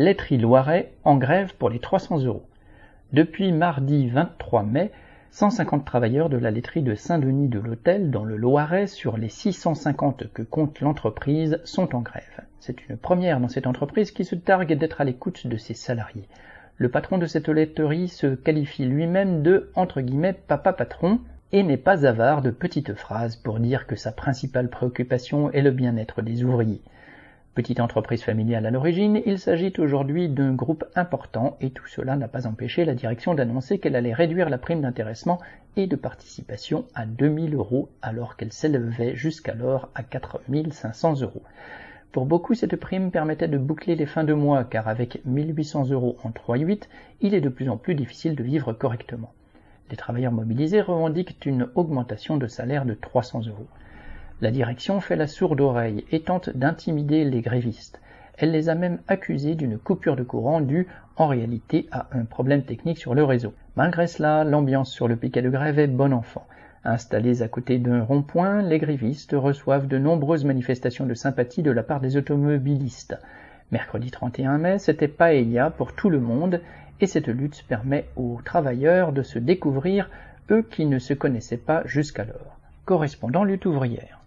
Laiterie Loiret en grève pour les 300 euros. Depuis mardi 23 mai, 150 travailleurs de la laiterie de Saint-Denis de l'Hôtel dans le Loiret sur les 650 que compte l'entreprise sont en grève. C'est une première dans cette entreprise qui se targue d'être à l'écoute de ses salariés. Le patron de cette laiterie se qualifie lui-même de entre guillemets papa patron et n'est pas avare de petites phrases pour dire que sa principale préoccupation est le bien-être des ouvriers. Petite entreprise familiale à l'origine, il s'agit aujourd'hui d'un groupe important et tout cela n'a pas empêché la direction d'annoncer qu'elle allait réduire la prime d'intéressement et de participation à 2000 euros alors qu'elle s'élevait jusqu'alors à 4500 euros. Pour beaucoup, cette prime permettait de boucler les fins de mois car avec 1800 euros en 3-8, il est de plus en plus difficile de vivre correctement. Les travailleurs mobilisés revendiquent une augmentation de salaire de 300 euros. La direction fait la sourde oreille et tente d'intimider les grévistes. Elle les a même accusés d'une coupure de courant due en réalité à un problème technique sur le réseau. Malgré cela, l'ambiance sur le piquet de grève est bon enfant. Installés à côté d'un rond-point, les grévistes reçoivent de nombreuses manifestations de sympathie de la part des automobilistes. Mercredi 31 mai, c'était paella pour tout le monde et cette lutte permet aux travailleurs de se découvrir, eux qui ne se connaissaient pas jusqu'alors. Correspondant lutte ouvrière.